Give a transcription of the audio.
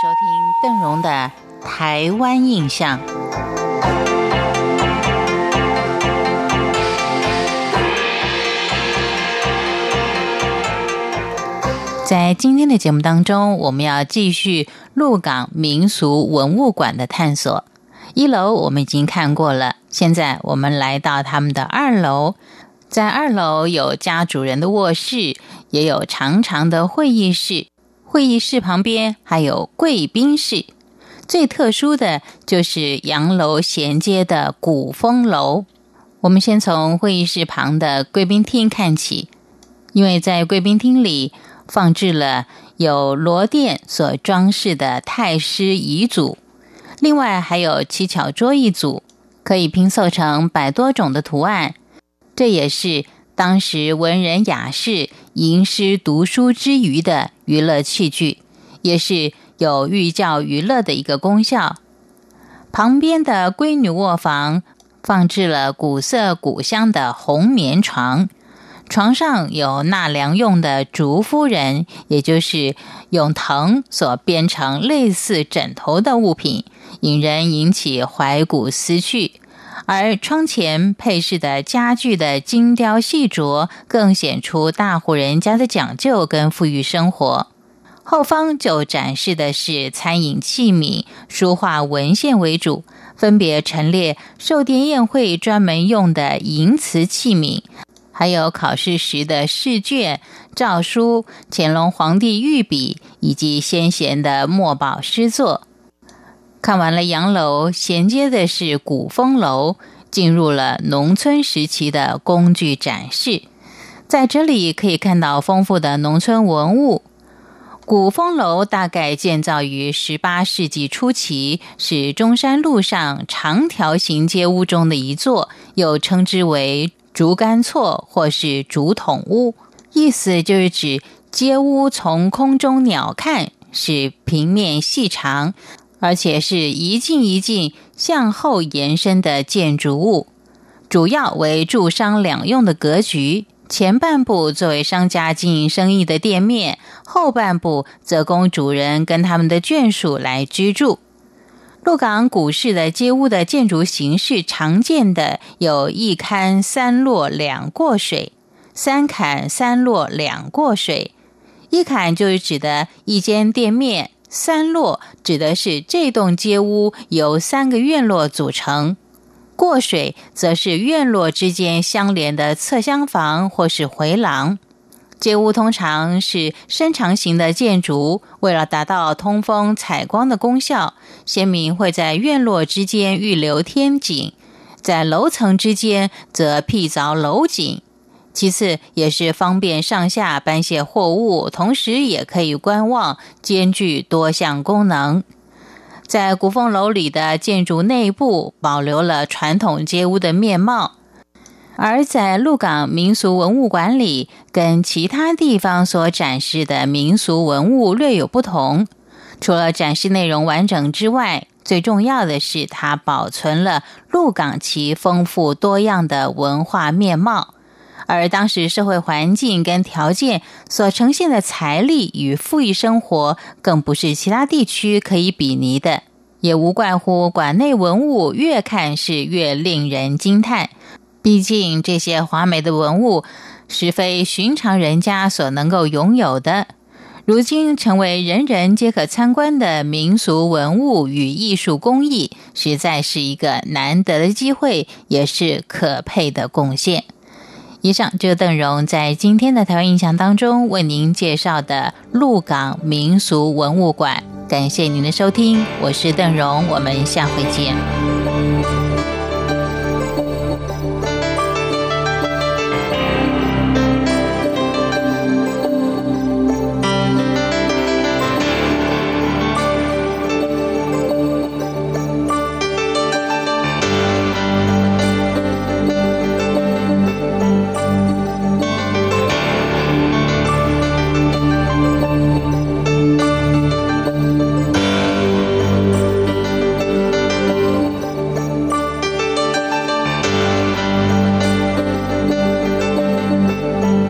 收听邓荣的《台湾印象》。在今天的节目当中，我们要继续鹿港民俗文物馆的探索。一楼我们已经看过了，现在我们来到他们的二楼。在二楼有家主人的卧室，也有长长的会议室。会议室旁边还有贵宾室，最特殊的就是洋楼衔接的古风楼。我们先从会议室旁的贵宾厅看起，因为在贵宾厅里放置了有罗甸所装饰的太师遗嘱，另外还有七巧桌一组，可以拼凑成百多种的图案。这也是。当时文人雅士吟诗读书之余的娱乐器具，也是有寓教于乐的一个功效。旁边的闺女卧房放置了古色古香的红棉床，床上有纳凉用的竹夫人，也就是用藤所编成类似枕头的物品，引人引起怀古思绪。而窗前配饰的家具的精雕细琢，更显出大户人家的讲究跟富裕生活。后方就展示的是餐饮器皿、书画文献为主，分别陈列寿殿宴会专门用的银瓷器皿，还有考试时的试卷、诏书、乾隆皇帝御笔以及先贤的墨宝诗作。看完了洋楼，衔接的是古风楼，进入了农村时期的工具展示。在这里可以看到丰富的农村文物。古风楼大概建造于十八世纪初期，是中山路上长条形街屋中的一座，又称之为竹竿厝或是竹筒屋，意思就是指街屋从空中鸟瞰是平面细长。而且是一进一进向后延伸的建筑物，主要为住商两用的格局。前半部作为商家经营生意的店面，后半部则供主人跟他们的眷属来居住。鹿港古市的街屋的建筑形式，常见的有一龛三落两过水，三坎三落两过水。一坎就是指的一间店面。三落指的是这栋街屋由三个院落组成，过水则是院落之间相连的侧厢房或是回廊。街屋通常是伸长型的建筑，为了达到通风采光的功效，先民会在院落之间预留天井，在楼层之间则辟凿楼井。其次，也是方便上下搬卸货物，同时也可以观望，兼具多项功能。在古风楼里的建筑内部保留了传统街屋的面貌，而在鹿港民俗文物馆里，跟其他地方所展示的民俗文物略有不同。除了展示内容完整之外，最重要的是它保存了鹿港其丰富多样的文化面貌。而当时社会环境跟条件所呈现的财力与富裕生活，更不是其他地区可以比拟的，也无怪乎馆内文物越看是越令人惊叹。毕竟这些华美的文物，实非寻常人家所能够拥有的。如今成为人人皆可参观的民俗文物与艺术工艺，实在是一个难得的机会，也是可佩的贡献。以上就是邓荣在今天的台湾印象当中为您介绍的鹿港民俗文物馆。感谢您的收听，我是邓荣，我们下回见。